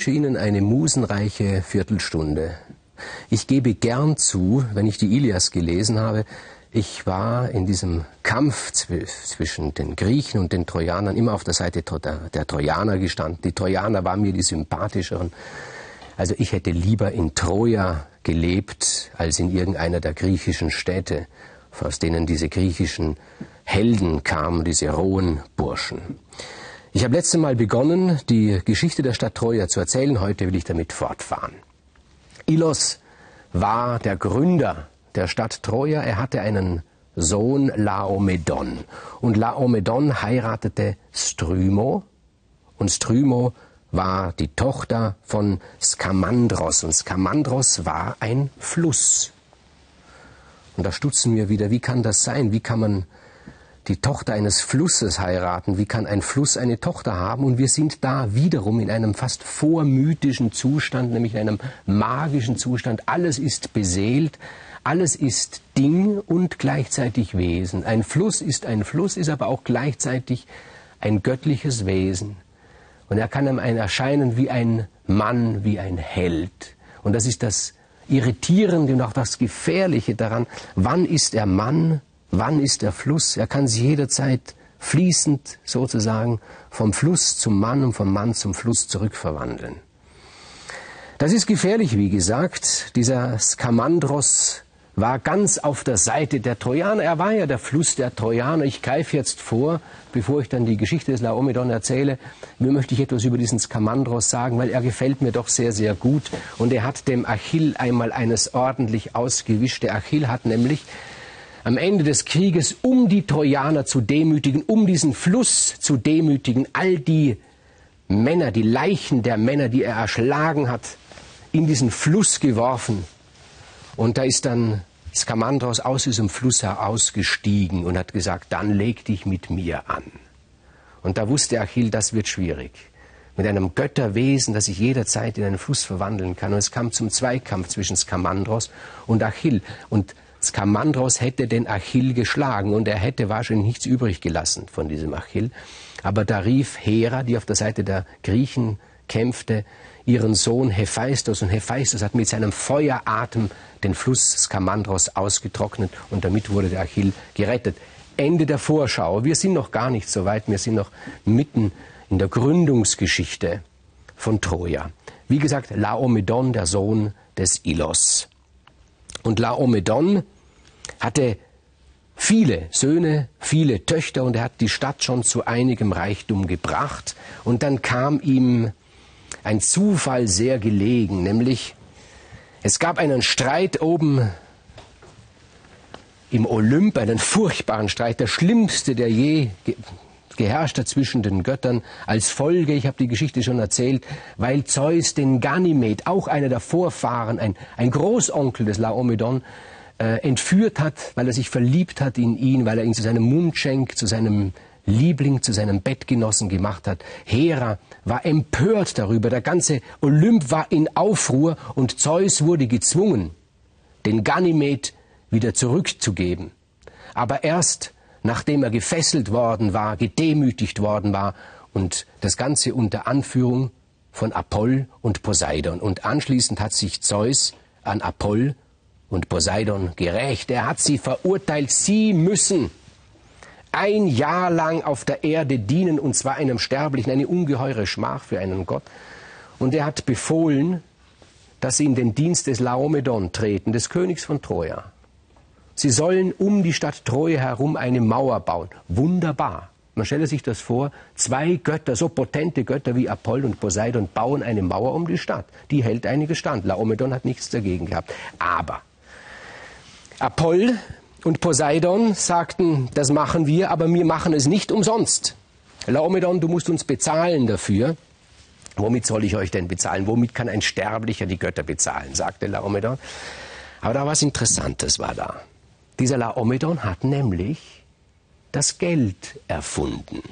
Wünsche Ihnen eine musenreiche Viertelstunde. Ich gebe gern zu, wenn ich die Ilias gelesen habe, ich war in diesem Kampf zwischen den Griechen und den Trojanern immer auf der Seite der Trojaner gestanden. Die Trojaner waren mir die sympathischeren. Also ich hätte lieber in Troja gelebt als in irgendeiner der griechischen Städte, aus denen diese griechischen Helden kamen, diese rohen Burschen. Ich habe letzte Mal begonnen, die Geschichte der Stadt Troja zu erzählen. Heute will ich damit fortfahren. Ilos war der Gründer der Stadt Troja. Er hatte einen Sohn Laomedon. Und Laomedon heiratete Strymo. Und Strymo war die Tochter von Skamandros. Und Skamandros war ein Fluss. Und da stutzen wir wieder, wie kann das sein? Wie kann man die Tochter eines Flusses heiraten. Wie kann ein Fluss eine Tochter haben? Und wir sind da wiederum in einem fast vormythischen Zustand, nämlich in einem magischen Zustand. Alles ist beseelt, alles ist Ding und gleichzeitig Wesen. Ein Fluss ist ein Fluss, ist aber auch gleichzeitig ein göttliches Wesen. Und er kann einem erscheinen wie ein Mann, wie ein Held. Und das ist das Irritierende und auch das Gefährliche daran. Wann ist er Mann? Wann ist der Fluss? Er kann sich jederzeit fließend sozusagen vom Fluss zum Mann und vom Mann zum Fluss zurückverwandeln. Das ist gefährlich, wie gesagt. Dieser Skamandros war ganz auf der Seite der Trojaner. Er war ja der Fluss der Trojaner. Ich greife jetzt vor, bevor ich dann die Geschichte des Laomedon erzähle, mir möchte ich etwas über diesen Skamandros sagen, weil er gefällt mir doch sehr, sehr gut. Und er hat dem Achill einmal eines ordentlich ausgewischt. Der Achill hat nämlich am Ende des Krieges, um die Trojaner zu demütigen, um diesen Fluss zu demütigen, all die Männer, die Leichen der Männer, die er erschlagen hat, in diesen Fluss geworfen. Und da ist dann Skamandros aus diesem Fluss herausgestiegen und hat gesagt, dann leg dich mit mir an. Und da wusste Achill, das wird schwierig. Mit einem Götterwesen, das sich jederzeit in einen Fluss verwandeln kann. Und es kam zum Zweikampf zwischen Skamandros und Achill. Und Skamandros hätte den Achill geschlagen und er hätte wahrscheinlich nichts übrig gelassen von diesem Achill. Aber da rief Hera, die auf der Seite der Griechen kämpfte, ihren Sohn Hephaistos und Hephaistos hat mit seinem Feueratem den Fluss Skamandros ausgetrocknet und damit wurde der Achill gerettet. Ende der Vorschau. Wir sind noch gar nicht so weit, wir sind noch mitten in der Gründungsgeschichte von Troja. Wie gesagt, Laomedon, der Sohn des Ilos. Und Laomedon hatte viele Söhne, viele Töchter und er hat die Stadt schon zu einigem Reichtum gebracht. Und dann kam ihm ein Zufall sehr gelegen, nämlich es gab einen Streit oben im Olymp, einen furchtbaren Streit, der schlimmste, der je geherrscht hat zwischen den Göttern als Folge, ich habe die Geschichte schon erzählt, weil Zeus den Ganymed, auch einer der Vorfahren, ein, ein Großonkel des Laomedon, äh, entführt hat, weil er sich verliebt hat in ihn, weil er ihn zu seinem Mundschenk, zu seinem Liebling, zu seinem Bettgenossen gemacht hat. Hera war empört darüber, der ganze Olymp war in Aufruhr und Zeus wurde gezwungen, den Ganymed wieder zurückzugeben. Aber erst nachdem er gefesselt worden war, gedemütigt worden war und das Ganze unter Anführung von Apoll und Poseidon. Und anschließend hat sich Zeus an Apoll und Poseidon gerecht. Er hat sie verurteilt, sie müssen ein Jahr lang auf der Erde dienen, und zwar einem Sterblichen, eine ungeheure Schmach für einen Gott. Und er hat befohlen, dass sie in den Dienst des Laomedon treten, des Königs von Troja. Sie sollen um die Stadt Troje herum eine Mauer bauen. Wunderbar. Man stelle sich das vor, zwei Götter, so potente Götter wie Apoll und Poseidon, bauen eine Mauer um die Stadt. Die hält einiges stand. Laomedon hat nichts dagegen gehabt. Aber Apoll und Poseidon sagten, das machen wir, aber wir machen es nicht umsonst. Laomedon, du musst uns bezahlen dafür. Womit soll ich euch denn bezahlen? Womit kann ein Sterblicher die Götter bezahlen? sagte Laomedon. Aber da was Interessantes war da. Dieser Laomedon hat nämlich das Geld erfunden.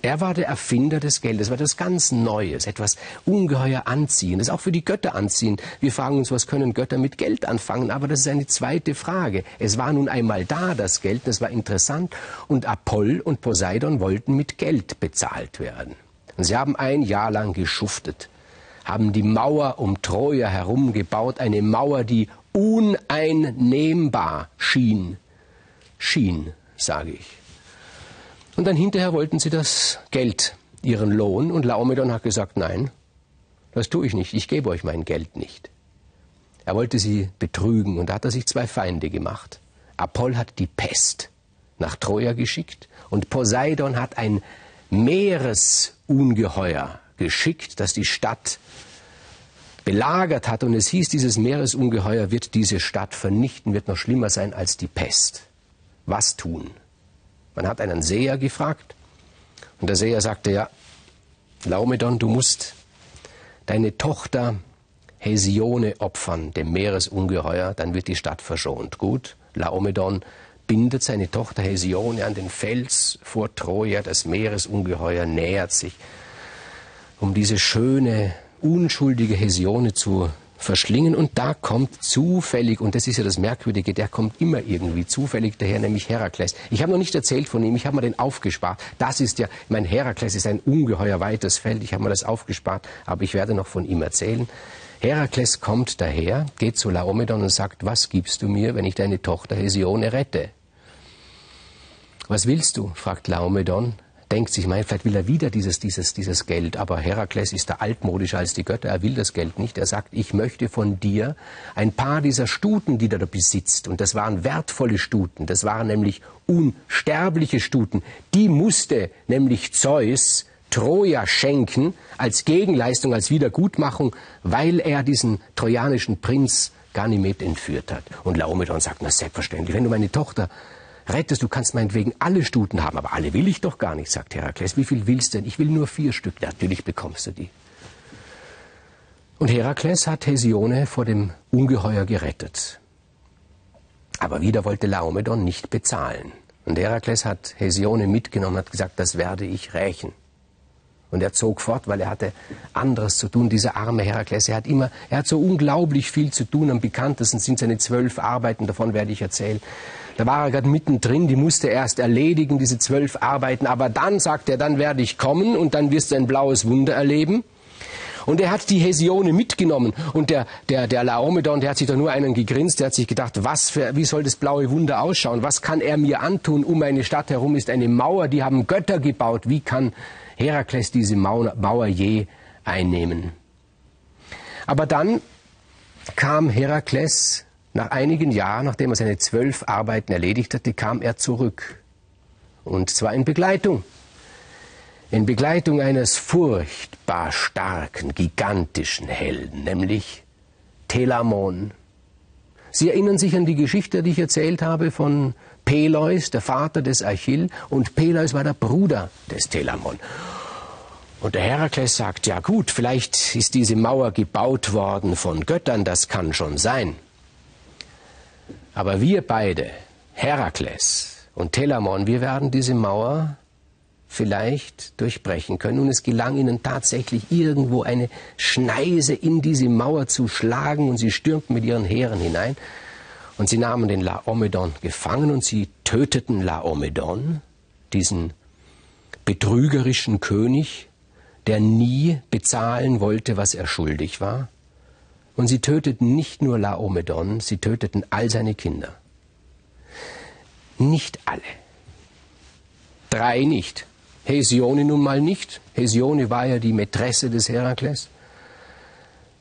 Er war der Erfinder des Geldes, war das ganz Neues, etwas ungeheuer Anziehendes, auch für die Götter anziehend. Wir fragen uns, was können Götter mit Geld anfangen? Aber das ist eine zweite Frage. Es war nun einmal da, das Geld, das war interessant. Und Apoll und Poseidon wollten mit Geld bezahlt werden. Und sie haben ein Jahr lang geschuftet. haben die Mauer um Troja herum gebaut, eine Mauer, die uneinnehmbar schien. Schien, sage ich. Und dann hinterher wollten sie das Geld, ihren Lohn, und Laomedon hat gesagt, nein, das tue ich nicht, ich gebe euch mein Geld nicht. Er wollte sie betrügen und da hat er sich zwei Feinde gemacht. Apoll hat die Pest nach Troja geschickt und Poseidon hat ein Meeresungeheuer geschickt, das die Stadt belagert hat. Und es hieß, dieses Meeresungeheuer wird diese Stadt vernichten, wird noch schlimmer sein als die Pest. Was tun? Man hat einen Seher gefragt und der Seher sagte, ja, Laomedon, du musst deine Tochter Hesione opfern, dem Meeresungeheuer, dann wird die Stadt verschont. Gut, Laomedon bindet seine Tochter Hesione an den Fels vor Troja, das Meeresungeheuer nähert sich, um diese schöne, unschuldige Hesione zu verschlingen und da kommt zufällig, und das ist ja das Merkwürdige, der kommt immer irgendwie zufällig daher, nämlich Herakles. Ich habe noch nicht erzählt von ihm, ich habe mir den aufgespart. Das ist ja, mein Herakles ist ein ungeheuer weites Feld, ich habe mir das aufgespart, aber ich werde noch von ihm erzählen. Herakles kommt daher, geht zu Laomedon und sagt, was gibst du mir, wenn ich deine Tochter Hesione rette? Was willst du? fragt Laomedon. Denkt sich, mein, vielleicht will er wieder dieses, dieses, dieses Geld. Aber Herakles ist da altmodischer als die Götter. Er will das Geld nicht. Er sagt, ich möchte von dir ein paar dieser Stuten, die du da besitzt. Und das waren wertvolle Stuten. Das waren nämlich unsterbliche Stuten. Die musste nämlich Zeus Troja schenken als Gegenleistung, als Wiedergutmachung, weil er diesen trojanischen Prinz Ganymed entführt hat. Und Laomedon sagt, na selbstverständlich, wenn du meine Tochter rettest, du kannst meinetwegen alle Stuten haben, aber alle will ich doch gar nicht, sagt Herakles. Wie viel willst du denn? Ich will nur vier Stück. Natürlich bekommst du die. Und Herakles hat Hesione vor dem Ungeheuer gerettet. Aber wieder wollte Laomedon nicht bezahlen. Und Herakles hat Hesione mitgenommen und hat gesagt, das werde ich rächen. Und er zog fort, weil er hatte anderes zu tun. Dieser arme Herakles, er hat immer, er hat so unglaublich viel zu tun. Am bekanntesten sind seine zwölf Arbeiten, davon werde ich erzählen. Da war er gerade mittendrin, die musste er erst erledigen, diese zwölf Arbeiten. Aber dann sagt er, dann werde ich kommen und dann wirst du ein blaues Wunder erleben. Und er hat die Hesione mitgenommen. Und der, der, der Laomedon, der hat sich doch nur einen gegrinst, der hat sich gedacht, was für, wie soll das blaue Wunder ausschauen? Was kann er mir antun? Um meine Stadt herum ist eine Mauer, die haben Götter gebaut. Wie kann Herakles diese Mauer je einnehmen. Aber dann kam Herakles nach einigen Jahren, nachdem er seine zwölf Arbeiten erledigt hatte, kam er zurück. Und zwar in Begleitung. In Begleitung eines furchtbar starken, gigantischen Helden, nämlich Telamon. Sie erinnern sich an die Geschichte, die ich erzählt habe von Peleus, der Vater des Achill, und Peleus war der Bruder des Telamon. Und der Herakles sagt, ja gut, vielleicht ist diese Mauer gebaut worden von Göttern, das kann schon sein. Aber wir beide, Herakles und Telamon, wir werden diese Mauer vielleicht durchbrechen können. Und es gelang ihnen tatsächlich irgendwo eine Schneise in diese Mauer zu schlagen und sie stürmten mit ihren Heeren hinein. Und sie nahmen den Laomedon gefangen und sie töteten Laomedon, diesen betrügerischen König, der nie bezahlen wollte, was er schuldig war. Und sie töteten nicht nur Laomedon, sie töteten all seine Kinder. Nicht alle. Drei nicht. Hesione nun mal nicht. Hesione war ja die Mätresse des Herakles.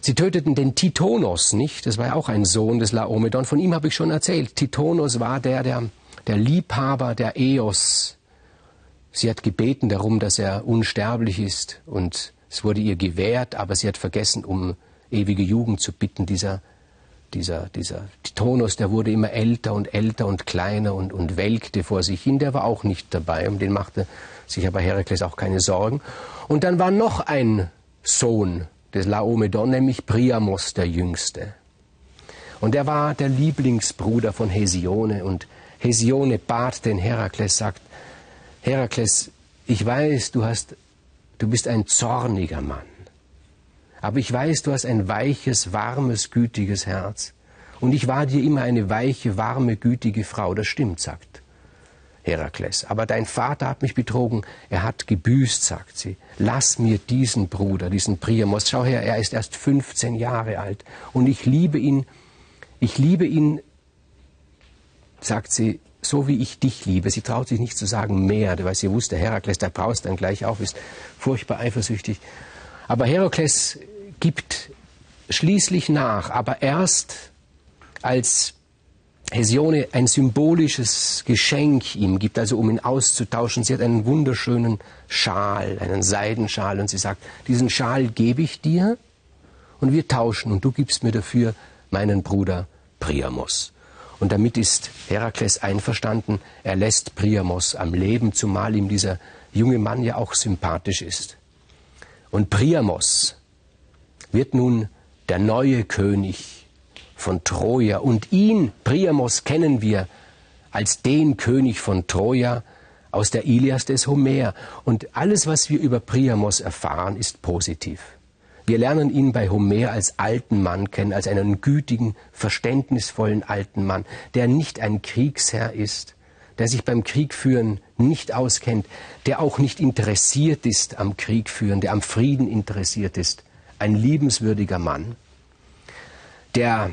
Sie töteten den Titonos nicht, das war ja auch ein Sohn des Laomedon, von ihm habe ich schon erzählt. Titonos war der, der, der Liebhaber der Eos. Sie hat gebeten darum, dass er unsterblich ist und es wurde ihr gewährt, aber sie hat vergessen, um ewige Jugend zu bitten. Dieser, dieser, dieser Titonos, der wurde immer älter und älter und kleiner und, und welkte vor sich hin, der war auch nicht dabei, um den machte sich aber Herakles auch keine Sorgen. Und dann war noch ein Sohn des Laomedon, nämlich Priamos der Jüngste. Und er war der Lieblingsbruder von Hesione. Und Hesione bat den Herakles, sagt, Herakles, ich weiß, du hast, du bist ein zorniger Mann. Aber ich weiß, du hast ein weiches, warmes, gütiges Herz. Und ich war dir immer eine weiche, warme, gütige Frau. Das stimmt, sagt Herakles. Aber dein Vater hat mich betrogen, er hat gebüßt, sagt sie. Lass mir diesen Bruder, diesen Priamos. Schau her, er ist erst 15 Jahre alt und ich liebe ihn, ich liebe ihn, sagt sie, so wie ich dich liebe. Sie traut sich nicht zu sagen mehr, weil sie wusste, Herakles, der brauchst dann gleich auch, ist furchtbar eifersüchtig. Aber Herakles gibt schließlich nach, aber erst als Hesione ein symbolisches Geschenk ihm gibt, also um ihn auszutauschen. Sie hat einen wunderschönen Schal, einen Seidenschal und sie sagt, diesen Schal gebe ich dir und wir tauschen und du gibst mir dafür meinen Bruder Priamos. Und damit ist Herakles einverstanden, er lässt Priamos am Leben, zumal ihm dieser junge Mann ja auch sympathisch ist. Und Priamos wird nun der neue König von Troja. Und ihn, Priamos, kennen wir als den König von Troja aus der Ilias des Homer. Und alles, was wir über Priamos erfahren, ist positiv. Wir lernen ihn bei Homer als alten Mann kennen, als einen gütigen, verständnisvollen alten Mann, der nicht ein Kriegsherr ist, der sich beim Kriegführen nicht auskennt, der auch nicht interessiert ist am Kriegführen, der am Frieden interessiert ist. Ein liebenswürdiger Mann, der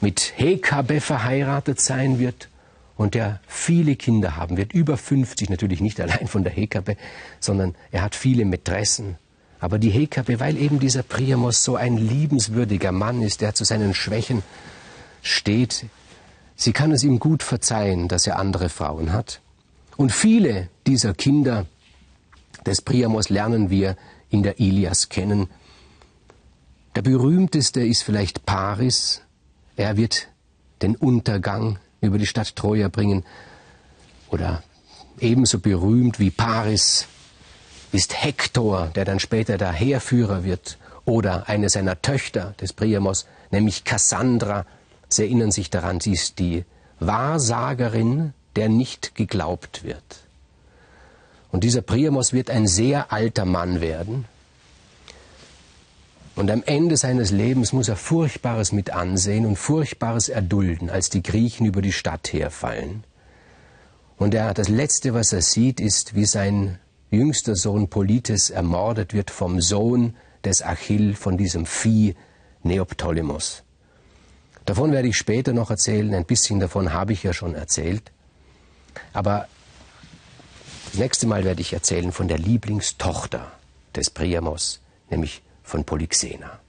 mit Hekabe verheiratet sein wird und der viele Kinder haben wird, über 50, natürlich nicht allein von der Hekabe, sondern er hat viele Mätressen. Aber die Hekabe, weil eben dieser Priamos so ein liebenswürdiger Mann ist, der zu seinen Schwächen steht, sie kann es ihm gut verzeihen, dass er andere Frauen hat. Und viele dieser Kinder des Priamos lernen wir in der Ilias kennen. Der berühmteste ist vielleicht Paris, er wird den Untergang über die Stadt Troja bringen. Oder ebenso berühmt wie Paris ist Hektor, der dann später der Heerführer wird. Oder eine seiner Töchter des Priamos, nämlich Cassandra. Sie erinnern sich daran, sie ist die Wahrsagerin, der nicht geglaubt wird. Und dieser Priamos wird ein sehr alter Mann werden, und am Ende seines Lebens muss er Furchtbares mit ansehen und Furchtbares erdulden, als die Griechen über die Stadt herfallen. Und er, das Letzte, was er sieht, ist, wie sein jüngster Sohn Polites ermordet wird vom Sohn des Achill, von diesem Vieh Neoptolemos. Davon werde ich später noch erzählen, ein bisschen davon habe ich ja schon erzählt. Aber das nächste Mal werde ich erzählen von der Lieblingstochter des Priamos, nämlich von Polyxena.